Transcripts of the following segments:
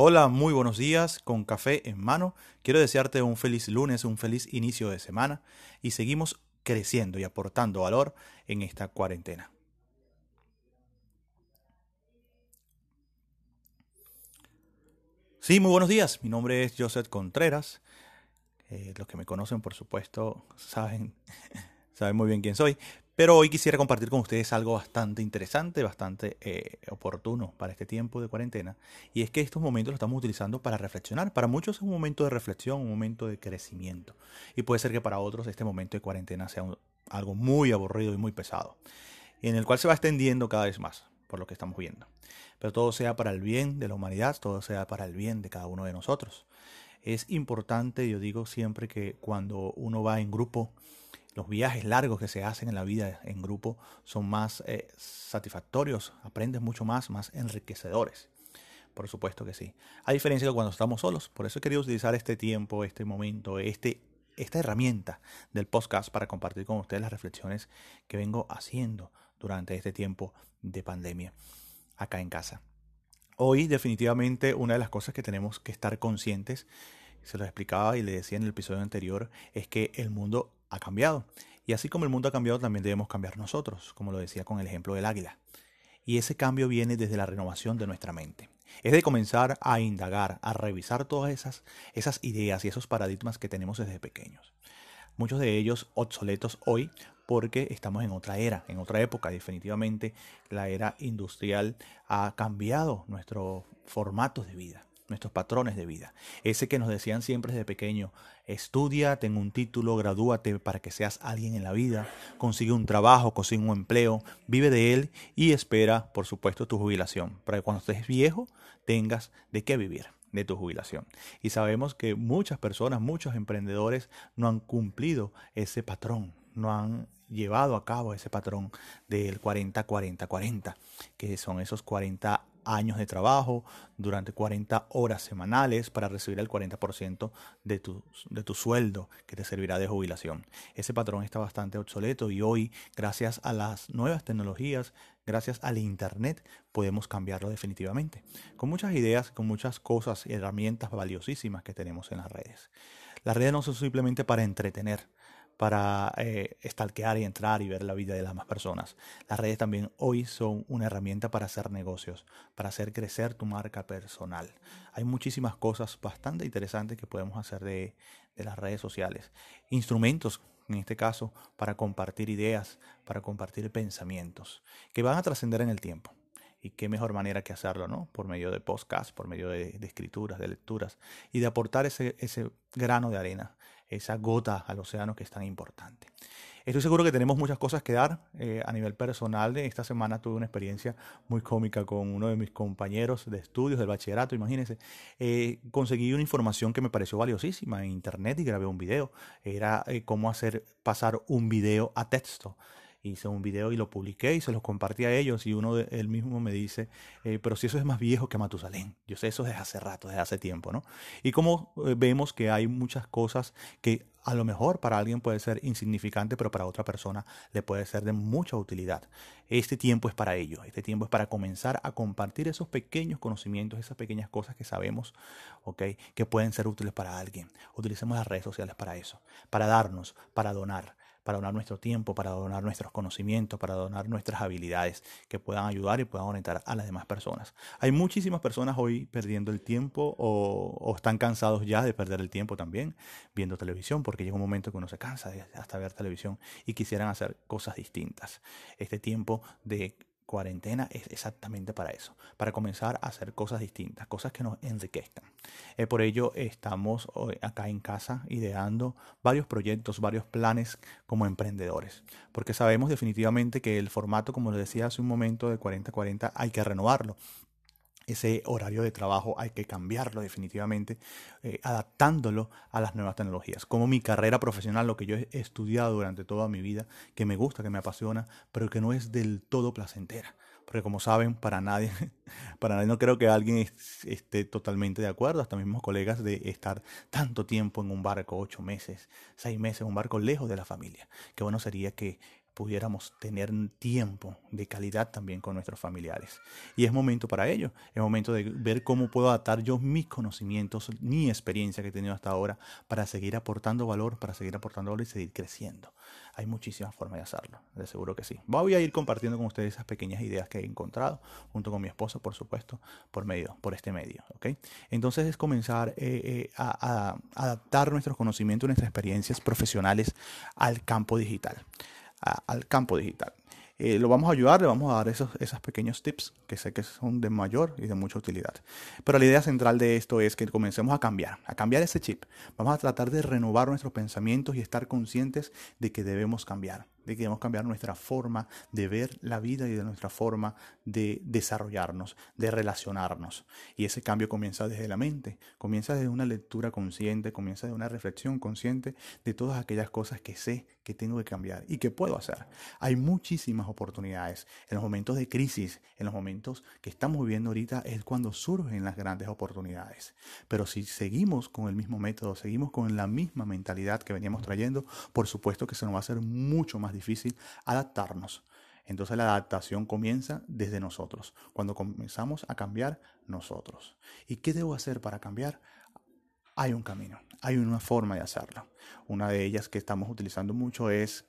Hola, muy buenos días con café en mano. Quiero desearte un feliz lunes, un feliz inicio de semana y seguimos creciendo y aportando valor en esta cuarentena. Sí, muy buenos días. Mi nombre es Joseph Contreras. Eh, los que me conocen, por supuesto, saben, saben muy bien quién soy. Pero hoy quisiera compartir con ustedes algo bastante interesante, bastante eh, oportuno para este tiempo de cuarentena. Y es que estos momentos los estamos utilizando para reflexionar. Para muchos es un momento de reflexión, un momento de crecimiento. Y puede ser que para otros este momento de cuarentena sea algo muy aburrido y muy pesado. En el cual se va extendiendo cada vez más, por lo que estamos viendo. Pero todo sea para el bien de la humanidad, todo sea para el bien de cada uno de nosotros. Es importante, yo digo siempre que cuando uno va en grupo, los viajes largos que se hacen en la vida en grupo son más eh, satisfactorios, aprendes mucho más, más enriquecedores. Por supuesto que sí. A diferencia de cuando estamos solos. Por eso he querido utilizar este tiempo, este momento, este, esta herramienta del podcast para compartir con ustedes las reflexiones que vengo haciendo durante este tiempo de pandemia acá en casa. Hoy definitivamente una de las cosas que tenemos que estar conscientes, se lo explicaba y le decía en el episodio anterior, es que el mundo ha cambiado. Y así como el mundo ha cambiado, también debemos cambiar nosotros, como lo decía con el ejemplo del águila. Y ese cambio viene desde la renovación de nuestra mente. Es de comenzar a indagar, a revisar todas esas, esas ideas y esos paradigmas que tenemos desde pequeños. Muchos de ellos obsoletos hoy porque estamos en otra era, en otra época. Definitivamente la era industrial ha cambiado nuestros formatos de vida nuestros patrones de vida. Ese que nos decían siempre desde pequeño, estudia, ten un título, gradúate para que seas alguien en la vida, consigue un trabajo, consigue un empleo, vive de él y espera, por supuesto, tu jubilación, para que cuando estés viejo tengas de qué vivir de tu jubilación. Y sabemos que muchas personas, muchos emprendedores no han cumplido ese patrón, no han llevado a cabo ese patrón del 40-40-40, que son esos 40 años de trabajo durante 40 horas semanales para recibir el 40% de tu, de tu sueldo que te servirá de jubilación. Ese patrón está bastante obsoleto y hoy, gracias a las nuevas tecnologías, gracias al Internet, podemos cambiarlo definitivamente. Con muchas ideas, con muchas cosas y herramientas valiosísimas que tenemos en las redes. Las redes no son simplemente para entretener, para eh, y entrar y ver la vida de las demás personas. Las redes también hoy son una herramienta para hacer negocios, para hacer crecer tu marca personal. Hay muchísimas cosas bastante interesantes que podemos hacer de, las redes sociales. Instrumentos, en este caso, para compartir ideas, para compartir pensamientos, que van a trascender en el tiempo. Y qué mejor manera que hacerlo, ¿no? Por medio de podcasts, por medio de, escrituras, de lecturas y de aportar ese grano de arena esa gota al océano que es tan importante. Estoy seguro que tenemos muchas cosas que dar eh, a nivel personal. Esta semana tuve una experiencia muy cómica con uno de mis compañeros de estudios del bachillerato, imagínense. Eh, conseguí una información que me pareció valiosísima en internet y grabé un video. Era eh, cómo hacer pasar un video a texto hice un video y lo publiqué y se los compartí a ellos y uno de él mismo me dice, eh, pero si eso es más viejo que Matusalén, yo sé eso desde hace rato, desde hace tiempo, ¿no? Y como eh, vemos que hay muchas cosas que a lo mejor para alguien puede ser insignificante, pero para otra persona le puede ser de mucha utilidad. Este tiempo es para ello, este tiempo es para comenzar a compartir esos pequeños conocimientos, esas pequeñas cosas que sabemos, ¿ok? Que pueden ser útiles para alguien. Utilicemos las redes sociales para eso, para darnos, para donar para donar nuestro tiempo, para donar nuestros conocimientos, para donar nuestras habilidades que puedan ayudar y puedan orientar a las demás personas. Hay muchísimas personas hoy perdiendo el tiempo o, están cansados ya de perder el tiempo también viendo televisión, porque llega un momento que uno se cansa hasta ver televisión y quisieran hacer cosas distintas. Este tiempo de cuarentena es exactamente para eso, para comenzar a hacer cosas distintas, cosas que nos enriquezcan. Eh, por ello estamos acá en casa ideando varios proyectos, varios planes como emprendedores, porque sabemos definitivamente que el formato, como les decía hace un momento, de 40-40 hay que renovarlo ese horario de trabajo hay que cambiarlo definitivamente, eh, adaptándolo a las nuevas tecnologías. Como mi carrera profesional, lo que yo he estudiado durante toda mi vida, que me gusta, que me apasiona, pero que no es del todo placentera. Porque como saben, para nadie, para nadie no creo que alguien esté totalmente de acuerdo, hasta mismos colegas, de estar tanto tiempo en un barco, ocho meses, seis meses, un barco lejos de la familia. Qué bueno sería que pudiéramos tener tiempo de calidad también con nuestros familiares. Y es momento para ello, es momento de ver cómo puedo adaptar yo mis conocimientos, mi experiencia que he tenido hasta ahora para seguir aportando valor, para seguir aportando valor y seguir creciendo. Hay muchísimas formas de hacerlo, de seguro que sí. Voy a ir compartiendo con ustedes esas pequeñas ideas que he encontrado, junto con mi esposa, por supuesto, por medio, por este medio. ¿ok? Entonces es comenzar eh, eh, a, a adaptar nuestros conocimientos, nuestras experiencias profesionales al campo digital al campo digital. Eh, lo vamos a ayudar, le vamos a dar esos, esos pequeños tips que sé que son de mayor y de mucha utilidad. Pero la idea central de esto es que comencemos a cambiar, a cambiar ese chip. Vamos a tratar de renovar nuestros pensamientos y estar conscientes de que debemos cambiar de que debemos cambiar nuestra forma de ver la vida y de nuestra forma de desarrollarnos, de relacionarnos. Y ese cambio comienza desde la mente, comienza desde una lectura consciente, comienza de una reflexión consciente de todas aquellas cosas que sé que tengo que cambiar y que puedo hacer. Hay muchísimas oportunidades. En los momentos de crisis, en los momentos que estamos viviendo ahorita, es cuando surgen las grandes oportunidades. Pero si seguimos con el mismo método, seguimos con la misma mentalidad que veníamos trayendo, por supuesto que se nos va a hacer mucho más difícil adaptarnos. Entonces la adaptación comienza desde nosotros, cuando comenzamos a cambiar nosotros. ¿Y qué debo hacer para cambiar? Hay un camino, hay una forma de hacerlo. Una de ellas que estamos utilizando mucho es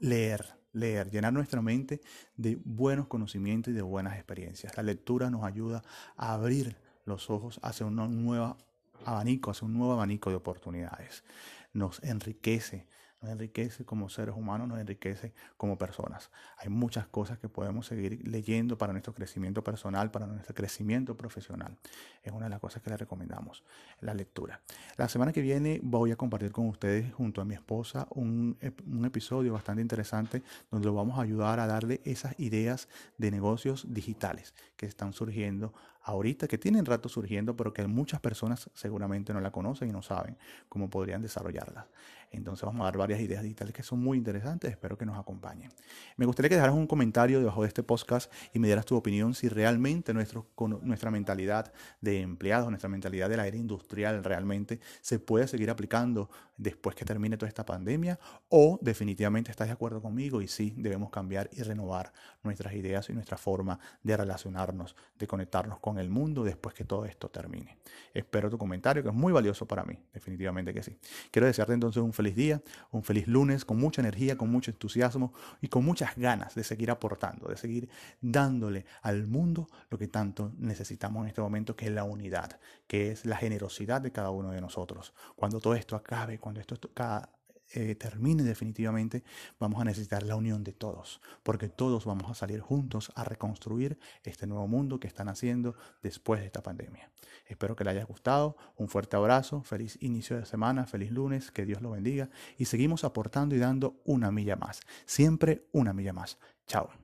leer, leer, llenar nuestra mente de buenos conocimientos y de buenas experiencias. La lectura nos ayuda a abrir los ojos hacia un nuevo abanico, hacia un nuevo abanico de oportunidades. Nos enriquece, nos enriquece como seres humanos, nos enriquece como personas. Hay muchas cosas que podemos seguir leyendo para nuestro crecimiento personal, para nuestro crecimiento profesional. Es una de las cosas que les recomendamos, la lectura. La semana que viene voy a compartir con ustedes junto a mi esposa un, un episodio bastante interesante donde lo vamos a ayudar a darle esas ideas de negocios digitales que están surgiendo ahorita, que tienen rato surgiendo, pero que muchas personas seguramente no la conocen y no saben cómo podrían desarrollarlas. Entonces vamos a dar varias ideas digitales que son muy interesantes, espero que nos acompañen. Me gustaría que dejaras un comentario debajo de este podcast y me dieras tu opinión si realmente nuestro, nuestra mentalidad de empleados, nuestra mentalidad de la era industrial realmente se puede seguir aplicando después que termine toda esta pandemia o definitivamente estás de acuerdo conmigo y sí debemos cambiar y renovar nuestras ideas y nuestra forma de relacionarnos, de conectarnos con el mundo después que todo esto termine. Espero tu comentario que es muy valioso para mí, definitivamente que sí. Quiero desearte entonces un feliz día, un feliz lunes con mucha energía, con mucho entusiasmo y con muchas ganas de seguir aportando, de seguir dándole al mundo lo que tanto necesitamos en este momento, que es la unidad, que es la generosidad de cada uno de nosotros. Cuando todo esto acabe, cuando esto cada eh, termine definitivamente, vamos a necesitar la unión de todos, porque todos vamos a salir juntos a reconstruir este nuevo mundo que están haciendo después de esta pandemia. Espero que le haya gustado, un fuerte abrazo, feliz inicio de semana, feliz lunes, que Dios lo bendiga y seguimos aportando y dando una milla más, siempre una milla más. Chao.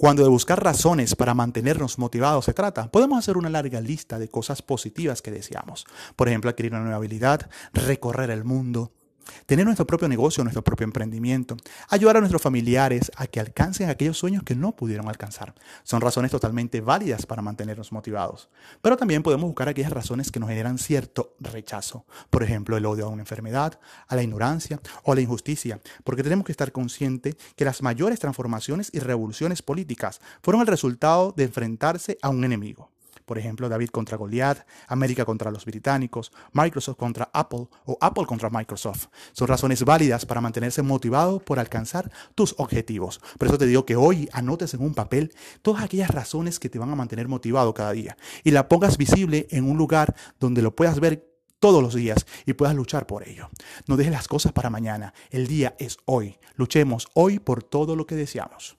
Cuando de buscar razones para mantenernos motivados se trata, podemos hacer una larga lista de cosas positivas que deseamos. Por ejemplo, adquirir una nueva habilidad, recorrer el mundo, tener nuestro propio negocio, nuestro propio emprendimiento, ayudar a nuestros familiares a que alcancen aquellos sueños que no pudieron alcanzar. Son razones totalmente válidas para mantenernos motivados. Pero también podemos buscar aquellas razones que nos generan cierto rechazo. Por ejemplo, el odio a una enfermedad, a la ignorancia o a la injusticia, porque tenemos que estar conscientes que las mayores transformaciones y revoluciones políticas fueron el resultado de enfrentarse a un enemigo. Por ejemplo, David contra Goliath, América contra los británicos, Microsoft contra Apple o Apple contra Microsoft. Son razones válidas para mantenerse motivado por alcanzar tus objetivos. Por eso te digo que hoy anotes en un papel todas aquellas razones que te van a mantener motivado cada día y la pongas visible en un lugar donde lo puedas ver todos los días y puedas luchar por ello. No dejes las cosas para mañana. El día es hoy. Luchemos hoy por todo lo que deseamos.